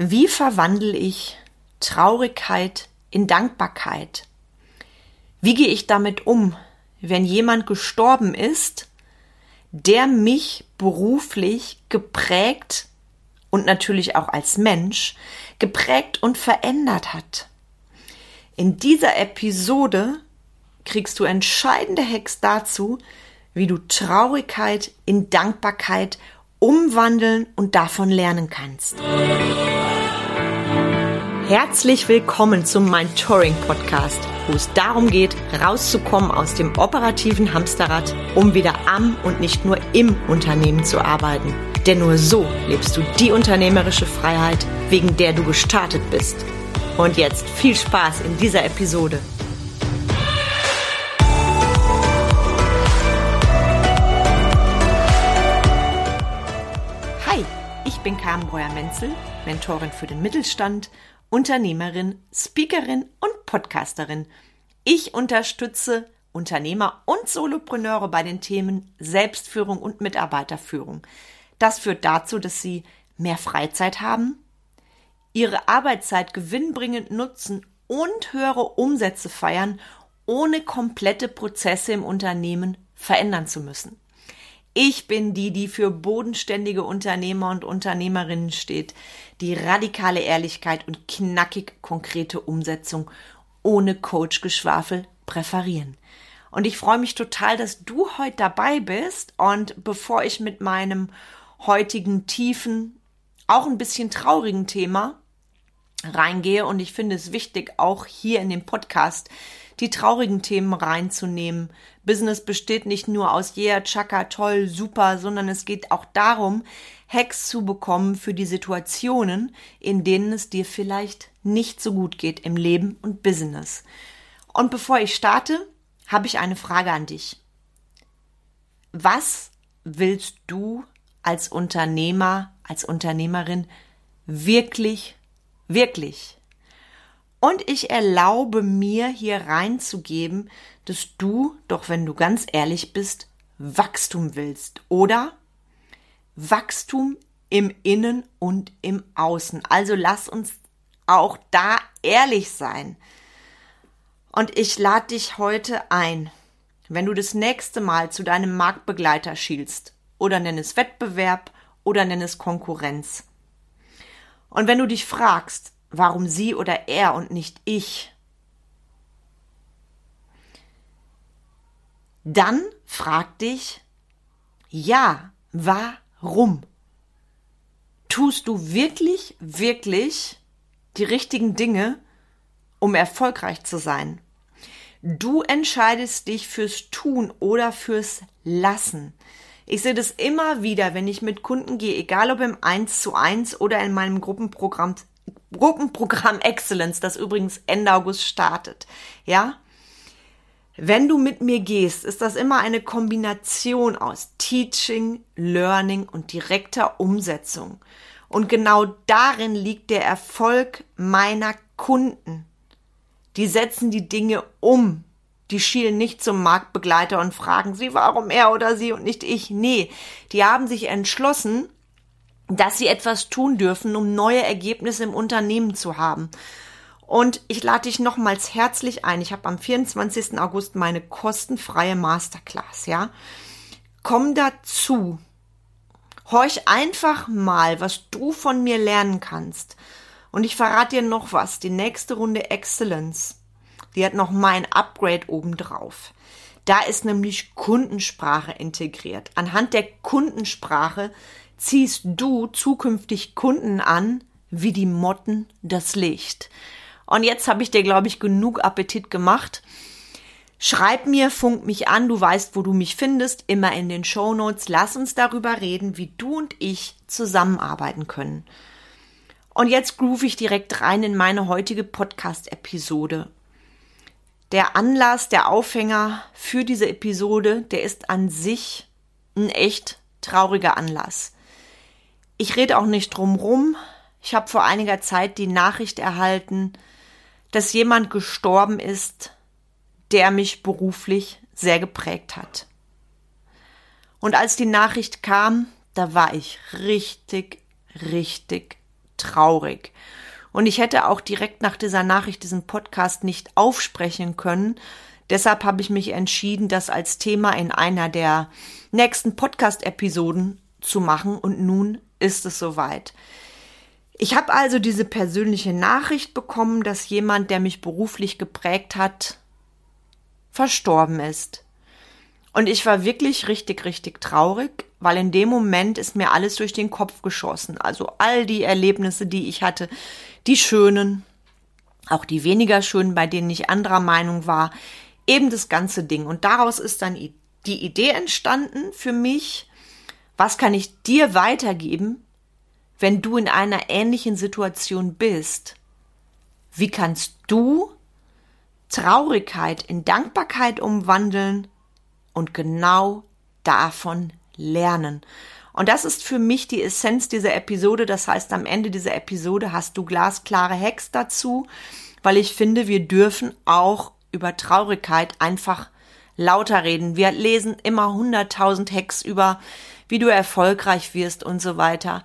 Wie verwandle ich Traurigkeit in Dankbarkeit? Wie gehe ich damit um, wenn jemand gestorben ist, der mich beruflich geprägt und natürlich auch als Mensch geprägt und verändert hat? In dieser Episode kriegst du entscheidende Hacks dazu, wie du Traurigkeit in Dankbarkeit umwandeln und davon lernen kannst. Herzlich willkommen zum Mind Touring Podcast, wo es darum geht, rauszukommen aus dem operativen Hamsterrad, um wieder am und nicht nur im Unternehmen zu arbeiten. Denn nur so lebst du die unternehmerische Freiheit, wegen der du gestartet bist. Und jetzt viel Spaß in dieser Episode. Hi, ich bin Carmen Breuer-Menzel, Mentorin für den Mittelstand Unternehmerin, Speakerin und Podcasterin. Ich unterstütze Unternehmer und Solopreneure bei den Themen Selbstführung und Mitarbeiterführung. Das führt dazu, dass sie mehr Freizeit haben, ihre Arbeitszeit gewinnbringend nutzen und höhere Umsätze feiern, ohne komplette Prozesse im Unternehmen verändern zu müssen. Ich bin die, die für bodenständige Unternehmer und Unternehmerinnen steht, die radikale Ehrlichkeit und knackig konkrete Umsetzung ohne Coach-Geschwafel präferieren. Und ich freue mich total, dass du heute dabei bist. Und bevor ich mit meinem heutigen tiefen, auch ein bisschen traurigen Thema reingehe, und ich finde es wichtig, auch hier in dem Podcast die traurigen Themen reinzunehmen. Business besteht nicht nur aus yeah, chaka, toll, super, sondern es geht auch darum, Hacks zu bekommen für die Situationen, in denen es dir vielleicht nicht so gut geht im Leben und Business. Und bevor ich starte, habe ich eine Frage an dich. Was willst du als Unternehmer, als Unternehmerin wirklich, wirklich und ich erlaube mir hier reinzugeben, dass du, doch wenn du ganz ehrlich bist, Wachstum willst oder Wachstum im Innen und im Außen. Also lass uns auch da ehrlich sein. Und ich lade dich heute ein, wenn du das nächste Mal zu deinem Marktbegleiter schielst oder nenn es Wettbewerb oder nenn es Konkurrenz. Und wenn du dich fragst, Warum sie oder er und nicht ich? Dann frag dich, ja, warum? Tust du wirklich, wirklich die richtigen Dinge, um erfolgreich zu sein? Du entscheidest dich fürs Tun oder fürs Lassen. Ich sehe das immer wieder, wenn ich mit Kunden gehe, egal ob im 1 zu 1 oder in meinem Gruppenprogramm Gruppenprogramm Excellence, das übrigens Ende August startet. Ja? Wenn du mit mir gehst, ist das immer eine Kombination aus Teaching, Learning und direkter Umsetzung. Und genau darin liegt der Erfolg meiner Kunden. Die setzen die Dinge um. Die schielen nicht zum Marktbegleiter und fragen sie, warum er oder sie und nicht ich. Nee, die haben sich entschlossen, dass sie etwas tun dürfen, um neue Ergebnisse im Unternehmen zu haben. Und ich lade dich nochmals herzlich ein. Ich habe am 24. August meine kostenfreie Masterclass, ja. Komm dazu. Horch einfach mal, was du von mir lernen kannst. Und ich verrate dir noch was. Die nächste Runde Excellence. Die hat noch mein Upgrade obendrauf. Da ist nämlich Kundensprache integriert. Anhand der Kundensprache ziehst du zukünftig Kunden an wie die Motten das Licht. Und jetzt habe ich dir, glaube ich, genug Appetit gemacht. Schreib mir, funk mich an, du weißt, wo du mich findest, immer in den Show Notes. Lass uns darüber reden, wie du und ich zusammenarbeiten können. Und jetzt groove ich direkt rein in meine heutige Podcast-Episode. Der Anlass, der Aufhänger für diese Episode, der ist an sich ein echt trauriger Anlass. Ich rede auch nicht drum rum. Ich habe vor einiger Zeit die Nachricht erhalten, dass jemand gestorben ist, der mich beruflich sehr geprägt hat. Und als die Nachricht kam, da war ich richtig, richtig traurig. Und ich hätte auch direkt nach dieser Nachricht diesen Podcast nicht aufsprechen können. Deshalb habe ich mich entschieden, das als Thema in einer der nächsten Podcast-Episoden zu machen. Und nun ist es soweit. Ich habe also diese persönliche Nachricht bekommen, dass jemand, der mich beruflich geprägt hat, verstorben ist. Und ich war wirklich richtig, richtig traurig, weil in dem Moment ist mir alles durch den Kopf geschossen. Also all die Erlebnisse, die ich hatte, die schönen, auch die weniger schönen, bei denen ich anderer Meinung war, eben das ganze Ding. Und daraus ist dann die Idee entstanden für mich, was kann ich dir weitergeben, wenn du in einer ähnlichen Situation bist? Wie kannst du Traurigkeit in Dankbarkeit umwandeln und genau davon lernen. Und das ist für mich die Essenz dieser Episode. Das heißt, am Ende dieser Episode hast du glasklare Hacks dazu, weil ich finde, wir dürfen auch über Traurigkeit einfach lauter reden. Wir lesen immer hunderttausend Hacks über, wie du erfolgreich wirst und so weiter.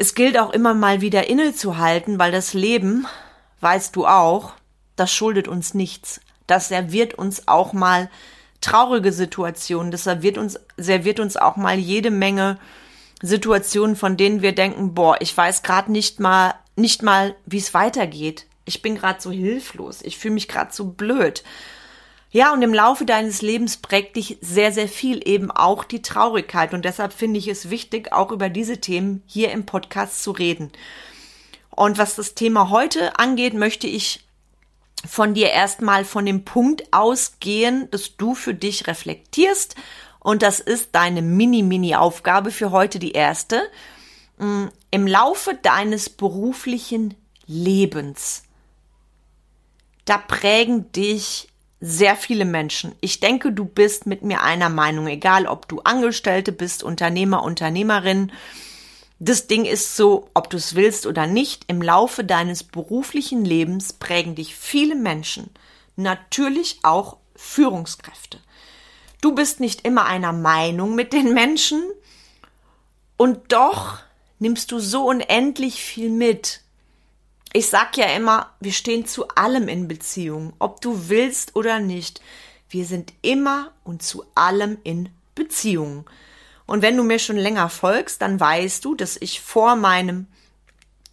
Es gilt auch immer mal wieder innezuhalten, weil das Leben, weißt du auch, das schuldet uns nichts. Das serviert uns auch mal traurige Situationen. Das serviert uns, serviert uns auch mal jede Menge Situationen, von denen wir denken, boah, ich weiß gerade nicht mal, nicht mal, wie es weitergeht. Ich bin gerade so hilflos. Ich fühle mich gerade so blöd. Ja, und im Laufe deines Lebens prägt dich sehr, sehr viel eben auch die Traurigkeit. Und deshalb finde ich es wichtig, auch über diese Themen hier im Podcast zu reden. Und was das Thema heute angeht, möchte ich von dir erstmal von dem Punkt ausgehen, dass du für dich reflektierst. Und das ist deine Mini-Mini-Aufgabe für heute, die erste. Mm, Im Laufe deines beruflichen Lebens, da prägen dich sehr viele Menschen. Ich denke, du bist mit mir einer Meinung, egal ob du Angestellte bist, Unternehmer, Unternehmerin, das Ding ist so, ob du es willst oder nicht, im Laufe deines beruflichen Lebens prägen dich viele Menschen, natürlich auch Führungskräfte. Du bist nicht immer einer Meinung mit den Menschen und doch nimmst du so unendlich viel mit. Ich sag ja immer, wir stehen zu allem in Beziehung, ob du willst oder nicht. Wir sind immer und zu allem in Beziehung. Und wenn du mir schon länger folgst, dann weißt du, dass ich vor meinem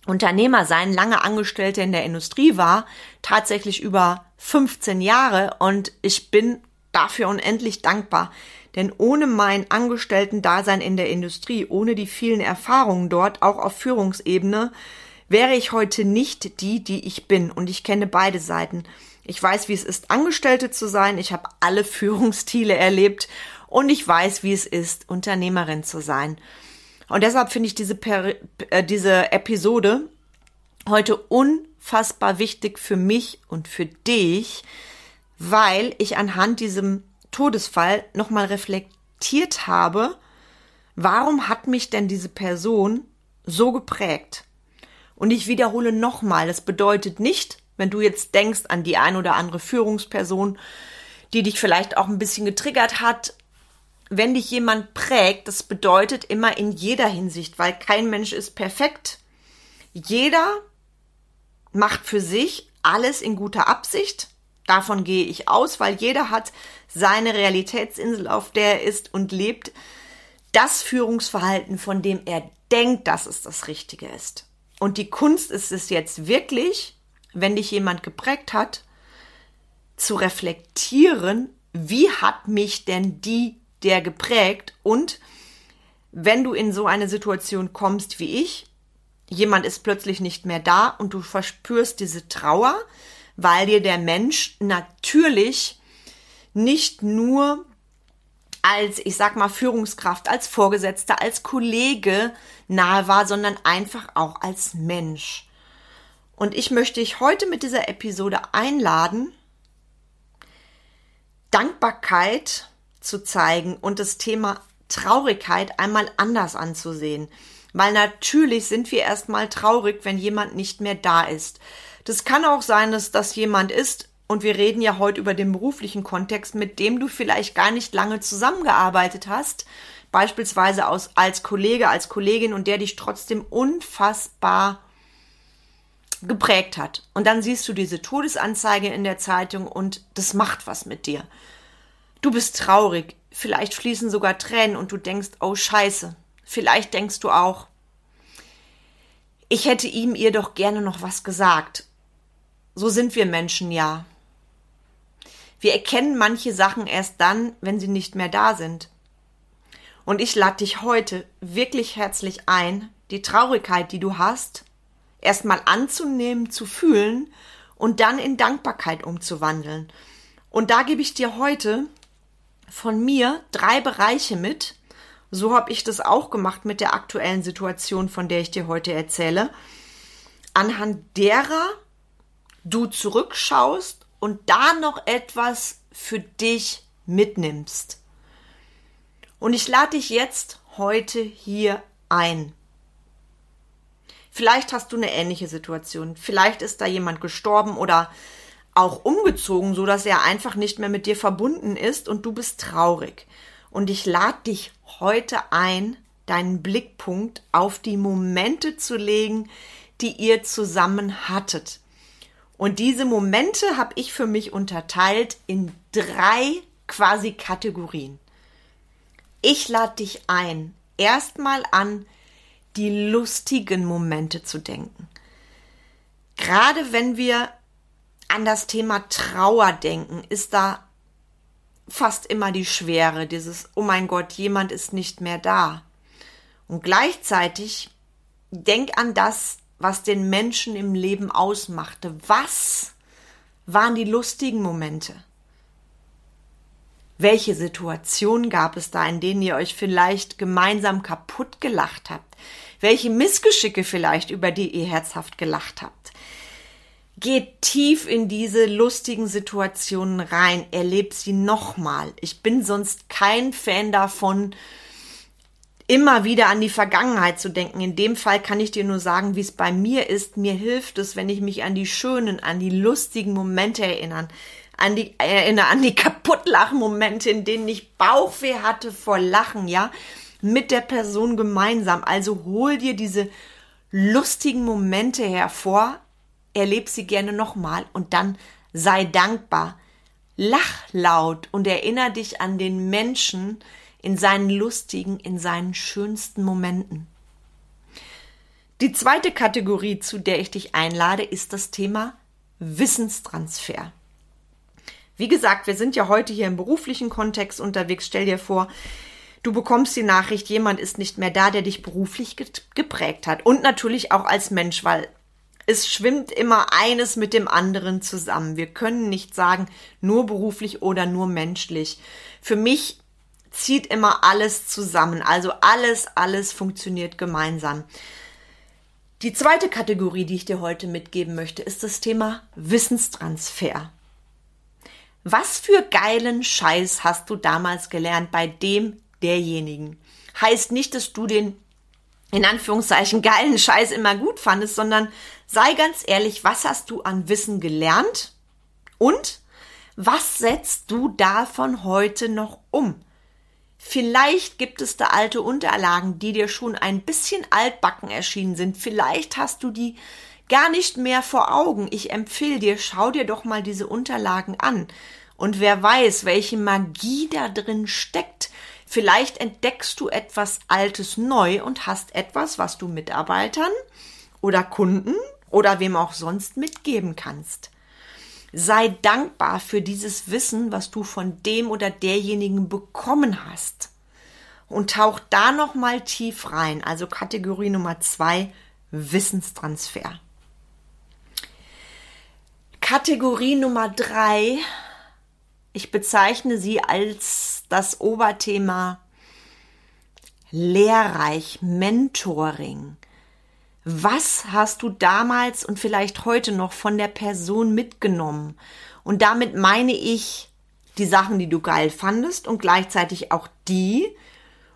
Unternehmersein lange Angestellte in der Industrie war, tatsächlich über 15 Jahre und ich bin dafür unendlich dankbar. Denn ohne mein Angestellten-Dasein in der Industrie, ohne die vielen Erfahrungen dort, auch auf Führungsebene, wäre ich heute nicht die, die ich bin. Und ich kenne beide Seiten. Ich weiß, wie es ist, Angestellte zu sein. Ich habe alle Führungsstile erlebt und ich weiß, wie es ist, Unternehmerin zu sein. Und deshalb finde ich diese, Peri äh, diese Episode heute unfassbar wichtig für mich und für dich, weil ich anhand diesem Todesfall nochmal reflektiert habe, warum hat mich denn diese Person so geprägt? Und ich wiederhole nochmal, das bedeutet nicht, wenn du jetzt denkst an die ein oder andere Führungsperson, die dich vielleicht auch ein bisschen getriggert hat, wenn dich jemand prägt, das bedeutet immer in jeder Hinsicht, weil kein Mensch ist perfekt. Jeder macht für sich alles in guter Absicht. Davon gehe ich aus, weil jeder hat seine Realitätsinsel, auf der er ist und lebt das Führungsverhalten, von dem er denkt, dass es das Richtige ist. Und die Kunst ist es jetzt wirklich, wenn dich jemand geprägt hat, zu reflektieren, wie hat mich denn die der geprägt? Und wenn du in so eine Situation kommst wie ich, jemand ist plötzlich nicht mehr da und du verspürst diese Trauer, weil dir der Mensch natürlich nicht nur als, ich sag mal, Führungskraft, als Vorgesetzter, als Kollege nahe war, sondern einfach auch als Mensch. Und ich möchte dich heute mit dieser Episode einladen, Dankbarkeit zu zeigen und das Thema Traurigkeit einmal anders anzusehen. Weil natürlich sind wir erstmal traurig, wenn jemand nicht mehr da ist. Das kann auch sein, dass das jemand ist, und wir reden ja heute über den beruflichen Kontext, mit dem du vielleicht gar nicht lange zusammengearbeitet hast, beispielsweise aus, als Kollege, als Kollegin und der dich trotzdem unfassbar geprägt hat. Und dann siehst du diese Todesanzeige in der Zeitung und das macht was mit dir. Du bist traurig, vielleicht fließen sogar Tränen und du denkst, oh scheiße. Vielleicht denkst du auch, ich hätte ihm ihr doch gerne noch was gesagt. So sind wir Menschen ja. Wir erkennen manche Sachen erst dann, wenn sie nicht mehr da sind. Und ich lade dich heute wirklich herzlich ein, die Traurigkeit, die du hast, erstmal anzunehmen, zu fühlen und dann in Dankbarkeit umzuwandeln. Und da gebe ich dir heute von mir drei Bereiche mit. So habe ich das auch gemacht mit der aktuellen Situation, von der ich dir heute erzähle, anhand derer du zurückschaust und da noch etwas für dich mitnimmst. Und ich lade dich jetzt heute hier ein. Vielleicht hast du eine ähnliche Situation. Vielleicht ist da jemand gestorben oder auch umgezogen, so dass er einfach nicht mehr mit dir verbunden ist und du bist traurig. Und ich lade dich heute ein, deinen Blickpunkt auf die Momente zu legen, die ihr zusammen hattet. Und diese Momente habe ich für mich unterteilt in drei quasi Kategorien. Ich lade dich ein, erstmal an die lustigen Momente zu denken. Gerade wenn wir an das Thema Trauer denken, ist da fast immer die Schwere, dieses, oh mein Gott, jemand ist nicht mehr da. Und gleichzeitig denk an das, was den Menschen im Leben ausmachte. Was waren die lustigen Momente? Welche Situationen gab es da, in denen ihr euch vielleicht gemeinsam kaputt gelacht habt? Welche Missgeschicke vielleicht, über die ihr herzhaft gelacht habt? Geht tief in diese lustigen Situationen rein, erlebt sie nochmal. Ich bin sonst kein Fan davon, immer wieder an die Vergangenheit zu denken. In dem Fall kann ich dir nur sagen, wie es bei mir ist. Mir hilft es, wenn ich mich an die schönen, an die lustigen Momente erinnern, an die, erinnere an die Kaputtlachen-Momente, in denen ich Bauchweh hatte vor Lachen, ja, mit der Person gemeinsam. Also hol dir diese lustigen Momente hervor, erleb sie gerne nochmal und dann sei dankbar. Lach laut und erinnere dich an den Menschen, in seinen lustigen, in seinen schönsten Momenten. Die zweite Kategorie, zu der ich dich einlade, ist das Thema Wissenstransfer. Wie gesagt, wir sind ja heute hier im beruflichen Kontext unterwegs. Stell dir vor, du bekommst die Nachricht, jemand ist nicht mehr da, der dich beruflich geprägt hat. Und natürlich auch als Mensch, weil es schwimmt immer eines mit dem anderen zusammen. Wir können nicht sagen, nur beruflich oder nur menschlich. Für mich zieht immer alles zusammen. Also alles, alles funktioniert gemeinsam. Die zweite Kategorie, die ich dir heute mitgeben möchte, ist das Thema Wissenstransfer. Was für geilen Scheiß hast du damals gelernt bei dem derjenigen? Heißt nicht, dass du den in Anführungszeichen geilen Scheiß immer gut fandest, sondern sei ganz ehrlich, was hast du an Wissen gelernt und was setzt du davon heute noch um? Vielleicht gibt es da alte Unterlagen, die dir schon ein bisschen altbacken erschienen sind. Vielleicht hast du die gar nicht mehr vor Augen. Ich empfehle dir, schau dir doch mal diese Unterlagen an. Und wer weiß, welche Magie da drin steckt. Vielleicht entdeckst du etwas Altes neu und hast etwas, was du Mitarbeitern oder Kunden oder wem auch sonst mitgeben kannst. Sei dankbar für dieses Wissen, was du von dem oder derjenigen bekommen hast. Und tauch da noch mal tief rein. Also Kategorie Nummer zwei, Wissenstransfer. Kategorie Nummer drei, ich bezeichne sie als das Oberthema lehrreich, Mentoring. Was hast du damals und vielleicht heute noch von der Person mitgenommen? Und damit meine ich die Sachen, die du geil fandest und gleichzeitig auch die,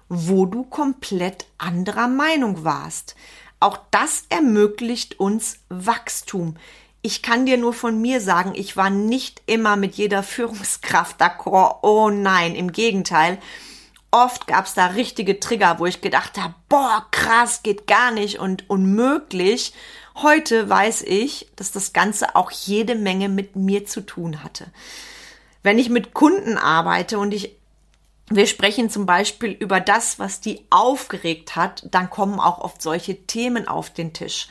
wo du komplett anderer Meinung warst. Auch das ermöglicht uns Wachstum. Ich kann dir nur von mir sagen, ich war nicht immer mit jeder Führungskraft d'accord. Oh nein, im Gegenteil oft gab es da richtige Trigger, wo ich gedacht habe, boah, krass, geht gar nicht und unmöglich. Heute weiß ich, dass das Ganze auch jede Menge mit mir zu tun hatte. Wenn ich mit Kunden arbeite und ich wir sprechen zum Beispiel über das, was die aufgeregt hat, dann kommen auch oft solche Themen auf den Tisch.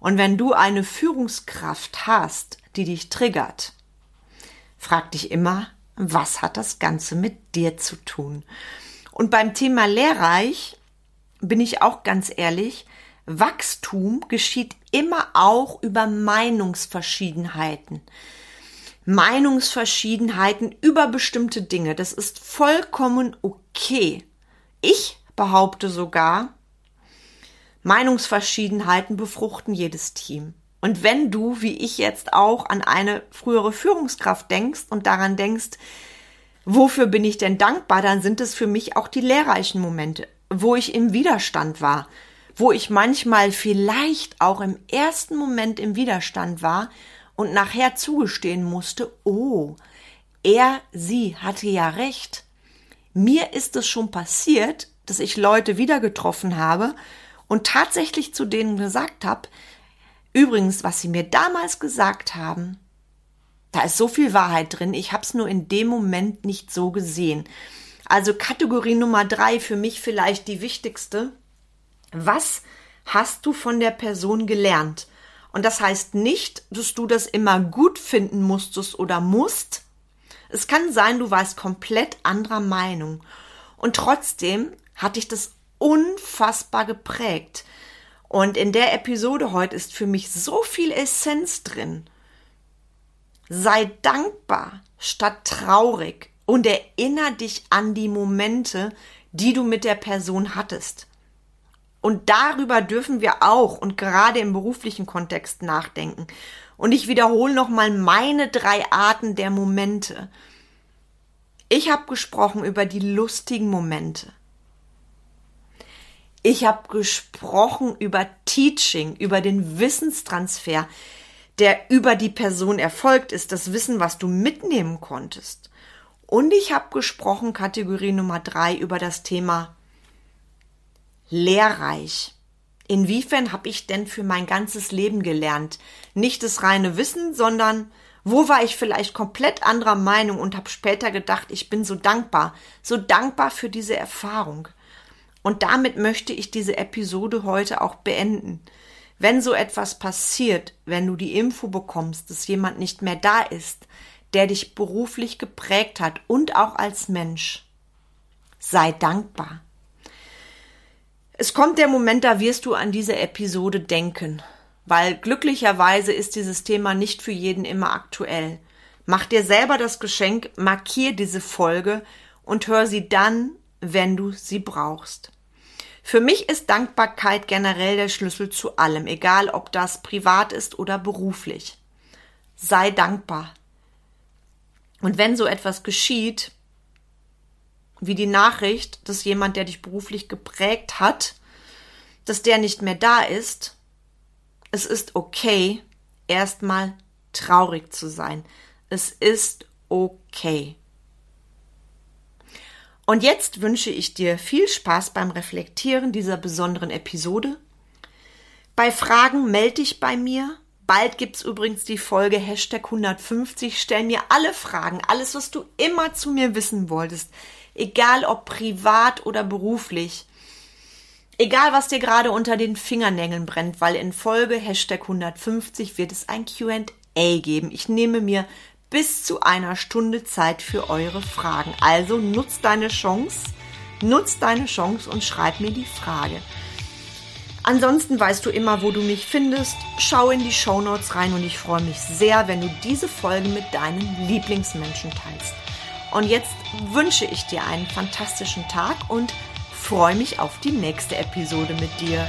Und wenn du eine Führungskraft hast, die dich triggert, frag dich immer, was hat das Ganze mit dir zu tun? Und beim Thema lehrreich bin ich auch ganz ehrlich, Wachstum geschieht immer auch über Meinungsverschiedenheiten. Meinungsverschiedenheiten über bestimmte Dinge. Das ist vollkommen okay. Ich behaupte sogar, Meinungsverschiedenheiten befruchten jedes Team. Und wenn du, wie ich jetzt auch, an eine frühere Führungskraft denkst und daran denkst, wofür bin ich denn dankbar, dann sind es für mich auch die lehrreichen Momente, wo ich im Widerstand war, wo ich manchmal vielleicht auch im ersten Moment im Widerstand war und nachher zugestehen musste, oh, er, sie hatte ja recht. Mir ist es schon passiert, dass ich Leute wieder getroffen habe und tatsächlich zu denen gesagt habe, übrigens, was sie mir damals gesagt haben, da ist so viel Wahrheit drin, ich habe es nur in dem Moment nicht so gesehen. Also Kategorie Nummer drei für mich vielleicht die wichtigste. Was hast du von der Person gelernt? Und das heißt nicht, dass du das immer gut finden musstest oder musst. Es kann sein, du warst komplett anderer Meinung. Und trotzdem hat dich das unfassbar geprägt. Und in der Episode heute ist für mich so viel Essenz drin. Sei dankbar statt traurig und erinnere dich an die Momente, die du mit der Person hattest. Und darüber dürfen wir auch und gerade im beruflichen Kontext nachdenken. Und ich wiederhole nochmal meine drei Arten der Momente. Ich habe gesprochen über die lustigen Momente. Ich habe gesprochen über Teaching, über den Wissenstransfer, der über die Person erfolgt ist, das Wissen, was du mitnehmen konntest. Und ich habe gesprochen, Kategorie Nummer drei, über das Thema lehrreich. Inwiefern habe ich denn für mein ganzes Leben gelernt? Nicht das reine Wissen, sondern wo war ich vielleicht komplett anderer Meinung und habe später gedacht, ich bin so dankbar, so dankbar für diese Erfahrung. Und damit möchte ich diese Episode heute auch beenden. Wenn so etwas passiert, wenn du die Info bekommst, dass jemand nicht mehr da ist, der dich beruflich geprägt hat und auch als Mensch, sei dankbar. Es kommt der Moment, da wirst du an diese Episode denken, weil glücklicherweise ist dieses Thema nicht für jeden immer aktuell. Mach dir selber das Geschenk, markier diese Folge und hör sie dann, wenn du sie brauchst. Für mich ist Dankbarkeit generell der Schlüssel zu allem, egal ob das privat ist oder beruflich. Sei dankbar. Und wenn so etwas geschieht, wie die Nachricht, dass jemand, der dich beruflich geprägt hat, dass der nicht mehr da ist. Es ist okay, erstmal traurig zu sein. Es ist okay. Und jetzt wünsche ich dir viel Spaß beim Reflektieren dieser besonderen Episode. Bei Fragen melde dich bei mir. Bald gibt's übrigens die Folge Hashtag 150. Stell mir alle Fragen, alles, was du immer zu mir wissen wolltest egal ob privat oder beruflich. Egal, was dir gerade unter den Fingernägeln brennt, weil in Folge Hashtag 150 wird es ein QA geben. Ich nehme mir bis zu einer Stunde Zeit für eure Fragen. Also nutz deine Chance, nutz deine Chance und schreib mir die Frage. Ansonsten weißt du immer, wo du mich findest. Schau in die Show Notes rein und ich freue mich sehr, wenn du diese Folge mit deinen Lieblingsmenschen teilst. Und jetzt wünsche ich dir einen fantastischen Tag und freue mich auf die nächste Episode mit dir.